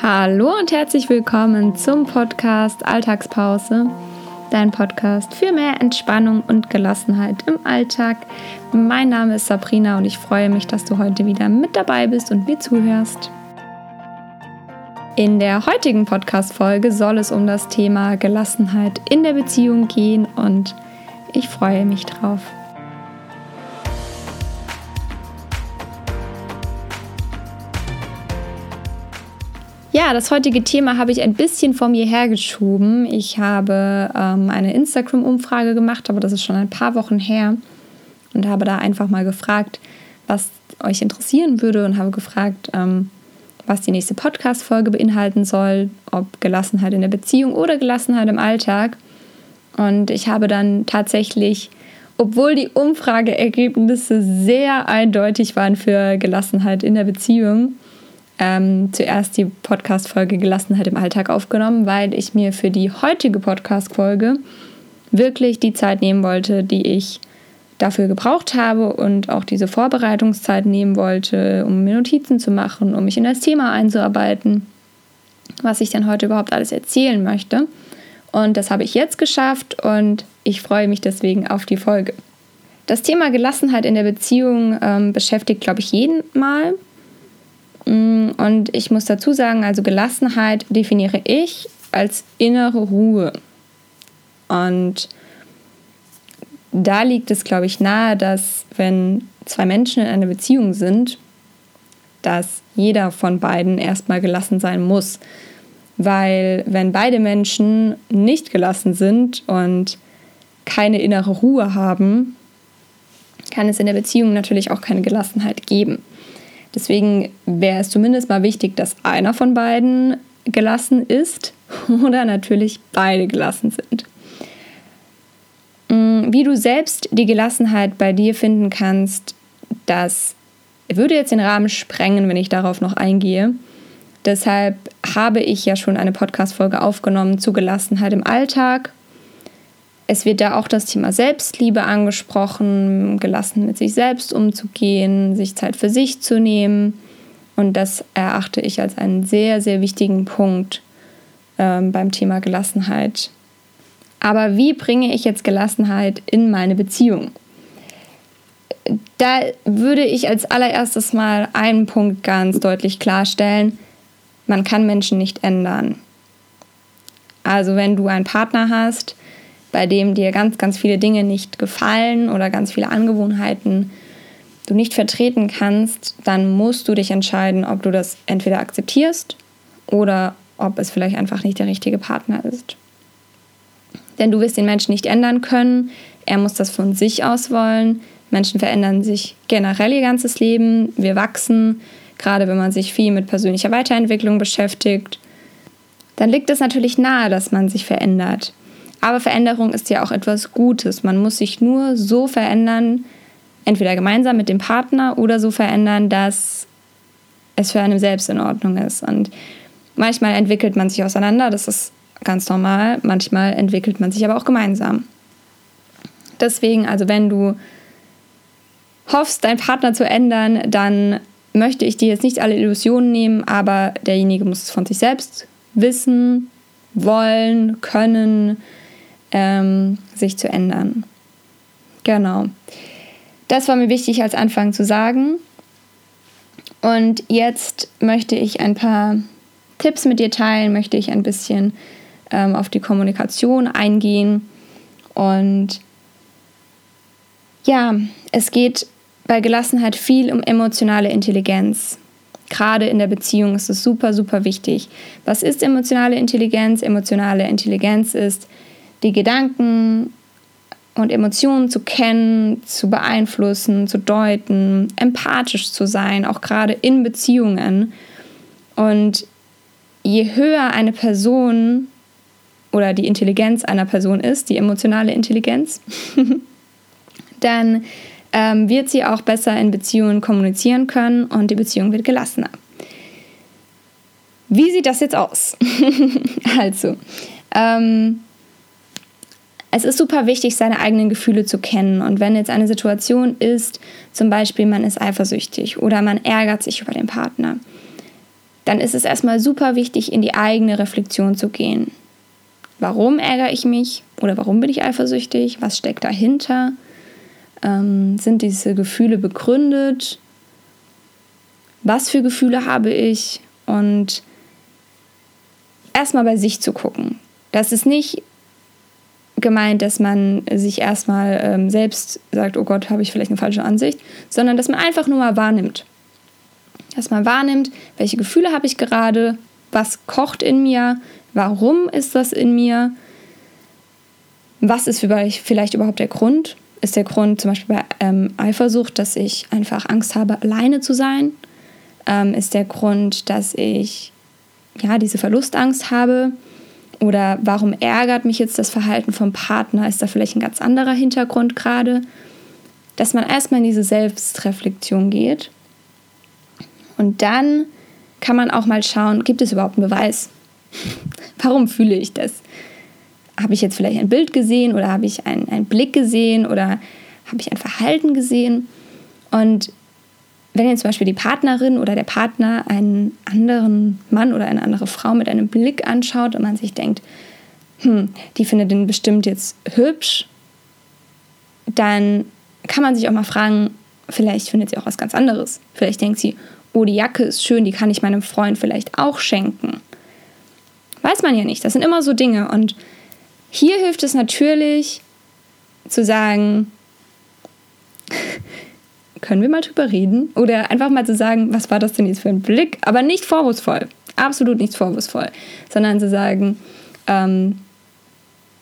Hallo und herzlich willkommen zum Podcast Alltagspause, dein Podcast für mehr Entspannung und Gelassenheit im Alltag. Mein Name ist Sabrina und ich freue mich, dass du heute wieder mit dabei bist und mir zuhörst. In der heutigen Podcast-Folge soll es um das Thema Gelassenheit in der Beziehung gehen und ich freue mich drauf. Ja, das heutige Thema habe ich ein bisschen vor mir hergeschoben. Ich habe ähm, eine Instagram-Umfrage gemacht, aber das ist schon ein paar Wochen her und habe da einfach mal gefragt, was euch interessieren würde und habe gefragt, ähm, was die nächste Podcast-Folge beinhalten soll, ob Gelassenheit in der Beziehung oder Gelassenheit im Alltag. Und ich habe dann tatsächlich, obwohl die Umfrageergebnisse sehr eindeutig waren für Gelassenheit in der Beziehung, ähm, zuerst die Podcast-Folge Gelassenheit im Alltag aufgenommen, weil ich mir für die heutige Podcast-Folge wirklich die Zeit nehmen wollte, die ich dafür gebraucht habe und auch diese Vorbereitungszeit nehmen wollte, um mir Notizen zu machen, um mich in das Thema einzuarbeiten, was ich dann heute überhaupt alles erzählen möchte. Und das habe ich jetzt geschafft und ich freue mich deswegen auf die Folge. Das Thema Gelassenheit in der Beziehung ähm, beschäftigt, glaube ich, jeden mal. Mm, und ich muss dazu sagen, also Gelassenheit definiere ich als innere Ruhe. Und da liegt es, glaube ich, nahe, dass wenn zwei Menschen in einer Beziehung sind, dass jeder von beiden erstmal gelassen sein muss. Weil wenn beide Menschen nicht gelassen sind und keine innere Ruhe haben, kann es in der Beziehung natürlich auch keine Gelassenheit geben. Deswegen wäre es zumindest mal wichtig, dass einer von beiden gelassen ist oder natürlich beide gelassen sind. Mm, wie du selbst die Gelassenheit bei dir finden kannst, das würde jetzt den Rahmen sprengen, wenn ich darauf noch eingehe. Deshalb habe ich ja schon eine Podcast-Folge aufgenommen zu Gelassenheit im Alltag es wird da auch das Thema Selbstliebe angesprochen, gelassen mit sich selbst umzugehen, sich Zeit für sich zu nehmen. Und das erachte ich als einen sehr, sehr wichtigen Punkt ähm, beim Thema Gelassenheit. Aber wie bringe ich jetzt Gelassenheit in meine Beziehung? Da würde ich als allererstes mal einen Punkt ganz deutlich klarstellen. Man kann Menschen nicht ändern. Also wenn du einen Partner hast, bei dem dir ganz, ganz viele Dinge nicht gefallen oder ganz viele Angewohnheiten du nicht vertreten kannst, dann musst du dich entscheiden, ob du das entweder akzeptierst oder ob es vielleicht einfach nicht der richtige Partner ist. Denn du wirst den Menschen nicht ändern können, er muss das von sich aus wollen. Menschen verändern sich generell ihr ganzes Leben, wir wachsen, gerade wenn man sich viel mit persönlicher Weiterentwicklung beschäftigt. Dann liegt es natürlich nahe, dass man sich verändert. Aber Veränderung ist ja auch etwas Gutes. Man muss sich nur so verändern, entweder gemeinsam mit dem Partner oder so verändern, dass es für einen selbst in Ordnung ist. Und manchmal entwickelt man sich auseinander, das ist ganz normal. Manchmal entwickelt man sich aber auch gemeinsam. Deswegen, also wenn du hoffst, deinen Partner zu ändern, dann möchte ich dir jetzt nicht alle Illusionen nehmen, aber derjenige muss es von sich selbst wissen, wollen, können, ähm, sich zu ändern. Genau. Das war mir wichtig als Anfang zu sagen. Und jetzt möchte ich ein paar Tipps mit dir teilen, möchte ich ein bisschen ähm, auf die Kommunikation eingehen. Und ja, es geht bei Gelassenheit viel um emotionale Intelligenz. Gerade in der Beziehung ist es super, super wichtig. Was ist emotionale Intelligenz? Emotionale Intelligenz ist die Gedanken und Emotionen zu kennen, zu beeinflussen, zu deuten, empathisch zu sein, auch gerade in Beziehungen. Und je höher eine Person oder die Intelligenz einer Person ist, die emotionale Intelligenz, dann ähm, wird sie auch besser in Beziehungen kommunizieren können und die Beziehung wird gelassener. Wie sieht das jetzt aus? also, ähm, es ist super wichtig, seine eigenen Gefühle zu kennen. Und wenn jetzt eine Situation ist, zum Beispiel man ist eifersüchtig oder man ärgert sich über den Partner, dann ist es erstmal super wichtig, in die eigene Reflexion zu gehen. Warum ärgere ich mich oder warum bin ich eifersüchtig? Was steckt dahinter? Ähm, sind diese Gefühle begründet? Was für Gefühle habe ich? Und erstmal bei sich zu gucken. Das ist nicht gemeint, dass man sich erstmal ähm, selbst sagt, oh Gott, habe ich vielleicht eine falsche Ansicht, sondern dass man einfach nur mal wahrnimmt. Dass man wahrnimmt, welche Gefühle habe ich gerade, was kocht in mir, warum ist das in mir, was ist vielleicht überhaupt der Grund. Ist der Grund zum Beispiel bei ähm, Eifersucht, dass ich einfach Angst habe, alleine zu sein? Ähm, ist der Grund, dass ich ja diese Verlustangst habe? Oder warum ärgert mich jetzt das Verhalten vom Partner? Ist da vielleicht ein ganz anderer Hintergrund gerade? Dass man erstmal in diese Selbstreflexion geht. Und dann kann man auch mal schauen, gibt es überhaupt einen Beweis? warum fühle ich das? Habe ich jetzt vielleicht ein Bild gesehen oder habe ich einen, einen Blick gesehen oder habe ich ein Verhalten gesehen? Und wenn jetzt zum Beispiel die Partnerin oder der Partner einen anderen Mann oder eine andere Frau mit einem Blick anschaut und man sich denkt, hm, die findet den bestimmt jetzt hübsch, dann kann man sich auch mal fragen, vielleicht findet sie auch was ganz anderes. Vielleicht denkt sie, oh, die Jacke ist schön, die kann ich meinem Freund vielleicht auch schenken. Weiß man ja nicht. Das sind immer so Dinge. Und hier hilft es natürlich zu sagen, können wir mal drüber reden? Oder einfach mal zu sagen, was war das denn jetzt für ein Blick? Aber nicht vorwurfsvoll, absolut nicht vorwurfsvoll, sondern zu sagen, ähm,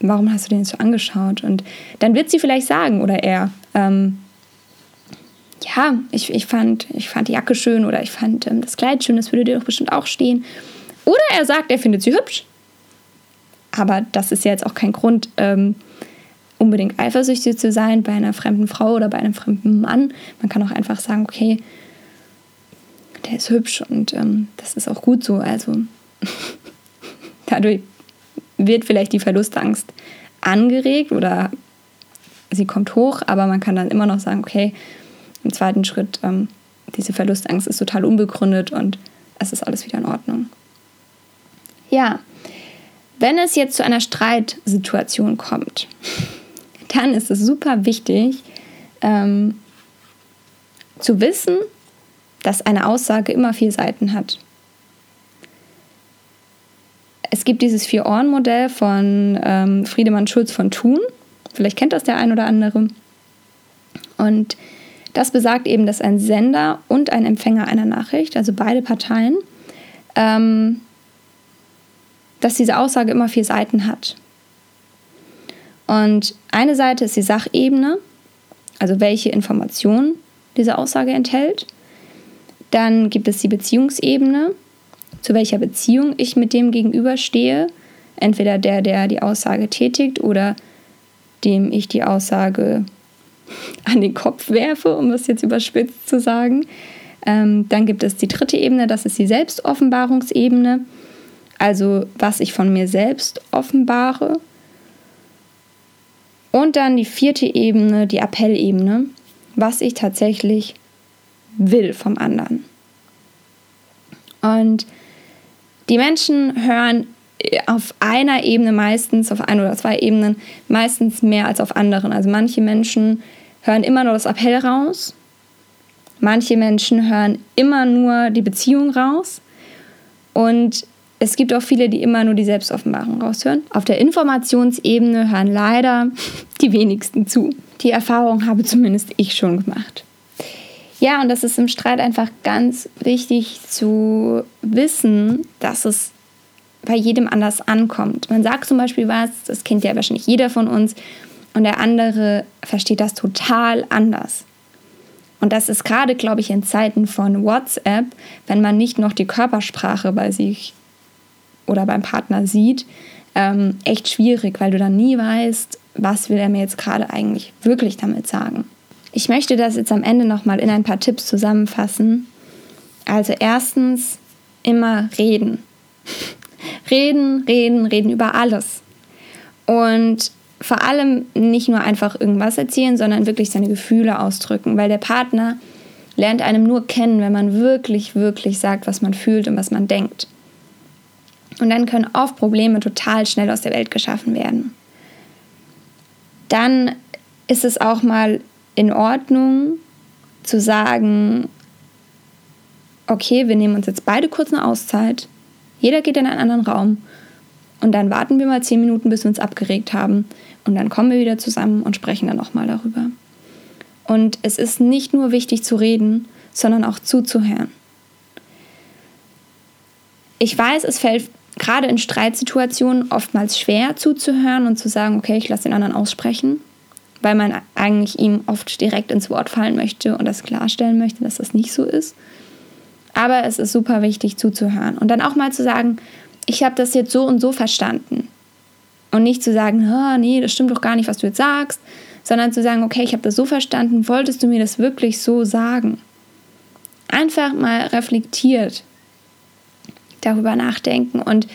warum hast du den jetzt so angeschaut? Und dann wird sie vielleicht sagen, oder er, ähm, ja, ich, ich, fand, ich fand die Jacke schön oder ich fand ähm, das Kleid schön, das würde dir doch bestimmt auch stehen. Oder er sagt, er findet sie hübsch. Aber das ist ja jetzt auch kein Grund, ähm, unbedingt eifersüchtig zu sein bei einer fremden Frau oder bei einem fremden Mann. Man kann auch einfach sagen, okay, der ist hübsch und ähm, das ist auch gut so. Also dadurch wird vielleicht die Verlustangst angeregt oder sie kommt hoch, aber man kann dann immer noch sagen, okay, im zweiten Schritt, ähm, diese Verlustangst ist total unbegründet und es ist alles wieder in Ordnung. Ja, wenn es jetzt zu einer Streitsituation kommt, dann ist es super wichtig ähm, zu wissen, dass eine Aussage immer vier Seiten hat. Es gibt dieses Vier-Ohren-Modell von ähm, Friedemann Schulz von Thun. Vielleicht kennt das der ein oder andere. Und das besagt eben, dass ein Sender und ein Empfänger einer Nachricht, also beide Parteien, ähm, dass diese Aussage immer vier Seiten hat. Und eine Seite ist die Sachebene, also welche Informationen diese Aussage enthält. Dann gibt es die Beziehungsebene, zu welcher Beziehung ich mit dem gegenüberstehe. Entweder der, der die Aussage tätigt oder dem ich die Aussage an den Kopf werfe, um das jetzt überspitzt zu sagen. Ähm, dann gibt es die dritte Ebene, das ist die Selbstoffenbarungsebene, also was ich von mir selbst offenbare. Und dann die vierte Ebene, die Appellebene, was ich tatsächlich will vom anderen. Und die Menschen hören auf einer Ebene meistens, auf ein oder zwei Ebenen, meistens mehr als auf anderen. Also manche Menschen hören immer nur das Appell raus, manche Menschen hören immer nur die Beziehung raus und es gibt auch viele, die immer nur die Selbstoffenbarung raushören. Auf der Informationsebene hören leider die wenigsten zu. Die Erfahrung habe zumindest ich schon gemacht. Ja, und das ist im Streit einfach ganz wichtig zu wissen, dass es bei jedem anders ankommt. Man sagt zum Beispiel was, das kennt ja wahrscheinlich jeder von uns, und der andere versteht das total anders. Und das ist gerade, glaube ich, in Zeiten von WhatsApp, wenn man nicht noch die Körpersprache bei sich oder beim Partner sieht, ähm, echt schwierig, weil du dann nie weißt, was will er mir jetzt gerade eigentlich wirklich damit sagen. Ich möchte das jetzt am Ende nochmal in ein paar Tipps zusammenfassen. Also erstens immer reden. reden, reden, reden über alles. Und vor allem nicht nur einfach irgendwas erzählen, sondern wirklich seine Gefühle ausdrücken, weil der Partner lernt einem nur kennen, wenn man wirklich, wirklich sagt, was man fühlt und was man denkt. Und dann können oft Probleme total schnell aus der Welt geschaffen werden. Dann ist es auch mal in Ordnung zu sagen, okay, wir nehmen uns jetzt beide kurz eine Auszeit, jeder geht in einen anderen Raum und dann warten wir mal zehn Minuten, bis wir uns abgeregt haben und dann kommen wir wieder zusammen und sprechen dann nochmal darüber. Und es ist nicht nur wichtig zu reden, sondern auch zuzuhören. Ich weiß, es fällt gerade in Streitsituationen oftmals schwer zuzuhören und zu sagen, okay, ich lasse den anderen aussprechen, weil man eigentlich ihm oft direkt ins Wort fallen möchte und das klarstellen möchte, dass das nicht so ist. Aber es ist super wichtig zuzuhören und dann auch mal zu sagen, ich habe das jetzt so und so verstanden. Und nicht zu sagen, nee, das stimmt doch gar nicht, was du jetzt sagst, sondern zu sagen, okay, ich habe das so verstanden, wolltest du mir das wirklich so sagen? Einfach mal reflektiert darüber nachdenken. Und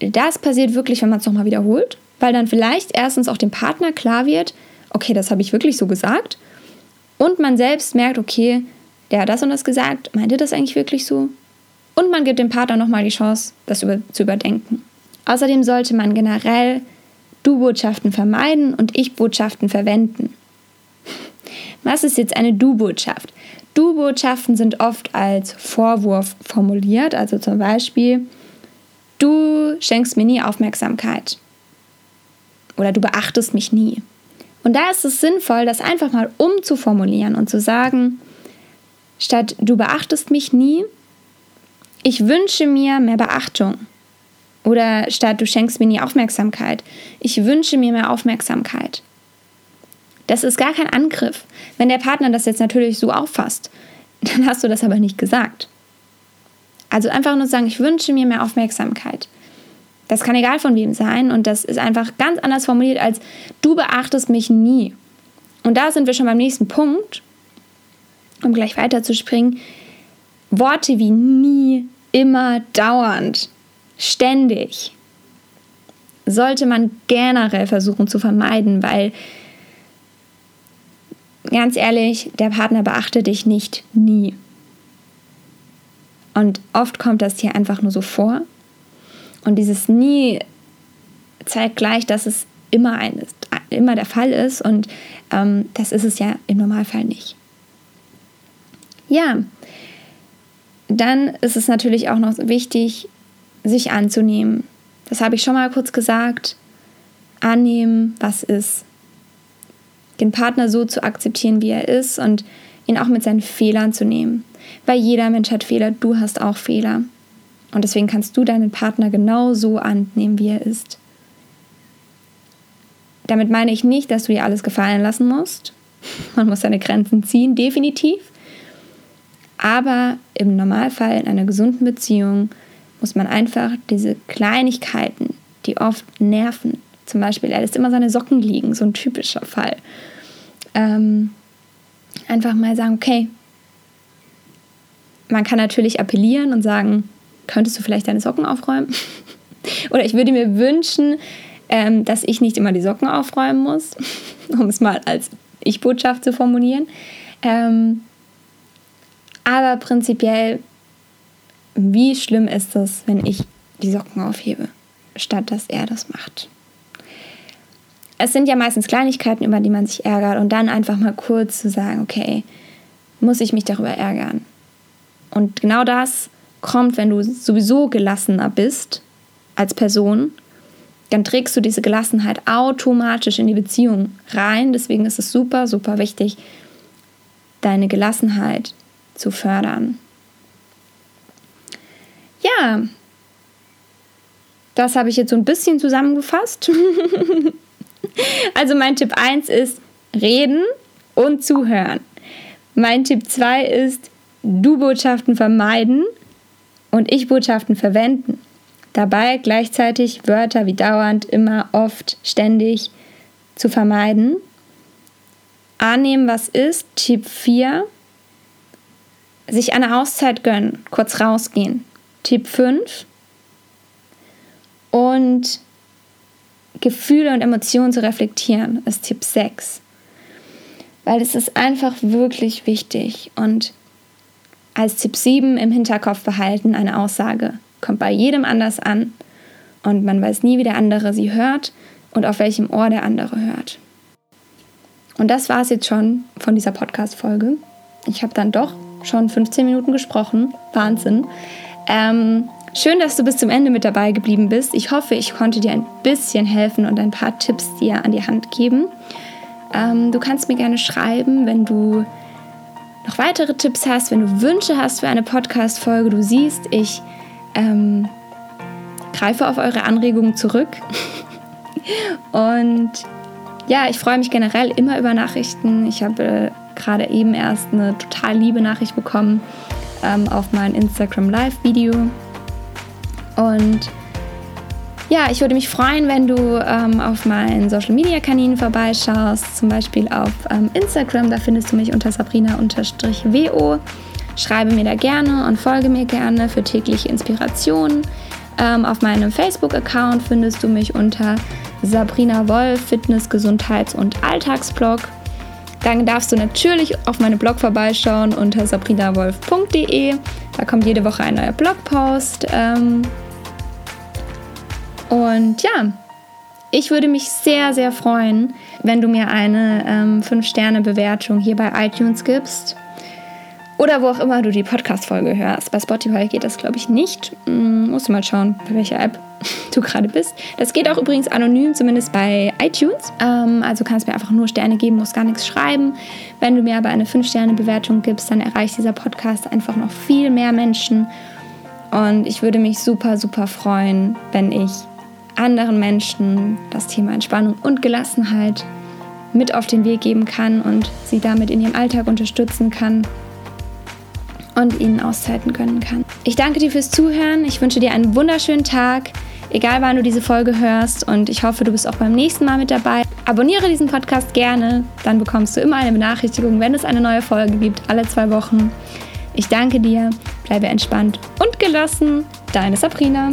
das passiert wirklich, wenn man es nochmal wiederholt, weil dann vielleicht erstens auch dem Partner klar wird, okay, das habe ich wirklich so gesagt. Und man selbst merkt, okay, der hat das und das gesagt, meint ihr das eigentlich wirklich so? Und man gibt dem Partner nochmal die Chance, das über, zu überdenken. Außerdem sollte man generell Du-Botschaften vermeiden und Ich-Botschaften verwenden. Was ist jetzt eine Du-Botschaft? Du-Botschaften sind oft als Vorwurf formuliert, also zum Beispiel, du schenkst mir nie Aufmerksamkeit oder du beachtest mich nie. Und da ist es sinnvoll, das einfach mal umzuformulieren und zu sagen, statt du beachtest mich nie, ich wünsche mir mehr Beachtung. Oder statt du schenkst mir nie Aufmerksamkeit, ich wünsche mir mehr Aufmerksamkeit. Das ist gar kein Angriff. Wenn der Partner das jetzt natürlich so auffasst, dann hast du das aber nicht gesagt. Also einfach nur sagen, ich wünsche mir mehr Aufmerksamkeit. Das kann egal von wem sein und das ist einfach ganz anders formuliert als du beachtest mich nie. Und da sind wir schon beim nächsten Punkt, um gleich weiterzuspringen. Worte wie nie, immer, dauernd, ständig sollte man generell versuchen zu vermeiden, weil ganz ehrlich, der Partner beachtet dich nicht nie. Und oft kommt das hier einfach nur so vor. Und dieses nie zeigt gleich, dass es immer, ein, immer der Fall ist. Und ähm, das ist es ja im Normalfall nicht. Ja, dann ist es natürlich auch noch wichtig, sich anzunehmen. Das habe ich schon mal kurz gesagt. Annehmen, was ist den Partner so zu akzeptieren, wie er ist und ihn auch mit seinen Fehlern zu nehmen. Weil jeder Mensch hat Fehler, du hast auch Fehler. Und deswegen kannst du deinen Partner genau so annehmen, wie er ist. Damit meine ich nicht, dass du dir alles gefallen lassen musst. Man muss seine Grenzen ziehen, definitiv. Aber im Normalfall in einer gesunden Beziehung muss man einfach diese Kleinigkeiten, die oft nerven, zum Beispiel, er lässt immer seine Socken liegen, so ein typischer Fall. Ähm, einfach mal sagen, okay, man kann natürlich appellieren und sagen, könntest du vielleicht deine Socken aufräumen? Oder ich würde mir wünschen, ähm, dass ich nicht immer die Socken aufräumen muss, um es mal als Ich-Botschaft zu formulieren. Ähm, aber prinzipiell, wie schlimm ist es, wenn ich die Socken aufhebe, statt dass er das macht? Es sind ja meistens Kleinigkeiten, über die man sich ärgert und dann einfach mal kurz zu sagen, okay, muss ich mich darüber ärgern? Und genau das kommt, wenn du sowieso gelassener bist als Person, dann trägst du diese Gelassenheit automatisch in die Beziehung rein. Deswegen ist es super, super wichtig, deine Gelassenheit zu fördern. Ja, das habe ich jetzt so ein bisschen zusammengefasst. Also mein Tipp 1 ist reden und zuhören. Mein Tipp 2 ist Du-Botschaften vermeiden und Ich-Botschaften verwenden. Dabei gleichzeitig Wörter wie dauernd, immer, oft, ständig zu vermeiden. Annehmen, was ist. Tipp 4. Sich eine Auszeit gönnen, kurz rausgehen. Tipp 5. Und Gefühle und Emotionen zu reflektieren, ist Tipp 6. weil es ist einfach wirklich wichtig. Und als Tipp 7 im Hinterkopf behalten, eine Aussage kommt bei jedem anders an und man weiß nie, wie der andere sie hört und auf welchem Ohr der andere hört. Und das war es jetzt schon von dieser Podcast-Folge. Ich habe dann doch schon 15 Minuten gesprochen. Wahnsinn. Ähm, schön, dass du bis zum Ende mit dabei geblieben bist. Ich hoffe, ich konnte dir ein bisschen helfen und ein paar Tipps dir an die Hand geben. Ähm, du kannst mir gerne schreiben, wenn du noch weitere Tipps hast, wenn du Wünsche hast für eine Podcast-Folge. Du siehst, ich ähm, greife auf eure Anregungen zurück. und ja, ich freue mich generell immer über Nachrichten. Ich habe äh, gerade eben erst eine total liebe Nachricht bekommen ähm, auf mein Instagram Live-Video. Und ja, ich würde mich freuen, wenn du ähm, auf meinen Social Media Kanälen vorbeischaust, zum Beispiel auf ähm, Instagram, da findest du mich unter sabrina-wo. Schreibe mir da gerne und folge mir gerne für tägliche Inspirationen. Ähm, auf meinem Facebook-Account findest du mich unter Sabrina Wolf, Fitness, Gesundheits- und Alltagsblog. Dann darfst du natürlich auf meinem Blog vorbeischauen unter sabrinawolf.de. Da kommt jede Woche ein neuer Blogpost. Ähm, und ja, ich würde mich sehr, sehr freuen, wenn du mir eine ähm, 5-Sterne-Bewertung hier bei iTunes gibst. Oder wo auch immer du die Podcast-Folge hörst. Bei Spotify geht das, glaube ich, nicht. Hm, musst du mal schauen, bei welcher App du gerade bist. Das geht auch übrigens anonym, zumindest bei iTunes. Ähm, also kannst mir einfach nur Sterne geben, musst gar nichts schreiben. Wenn du mir aber eine 5-Sterne-Bewertung gibst, dann erreicht dieser Podcast einfach noch viel mehr Menschen. Und ich würde mich super, super freuen, wenn ich anderen Menschen das Thema Entspannung und Gelassenheit mit auf den Weg geben kann und sie damit in ihrem Alltag unterstützen kann und ihnen Auszeiten gönnen kann. Ich danke dir fürs Zuhören. Ich wünsche dir einen wunderschönen Tag, egal wann du diese Folge hörst. Und ich hoffe, du bist auch beim nächsten Mal mit dabei. Abonniere diesen Podcast gerne, dann bekommst du immer eine Benachrichtigung, wenn es eine neue Folge gibt, alle zwei Wochen. Ich danke dir, bleibe entspannt und gelassen. Deine Sabrina.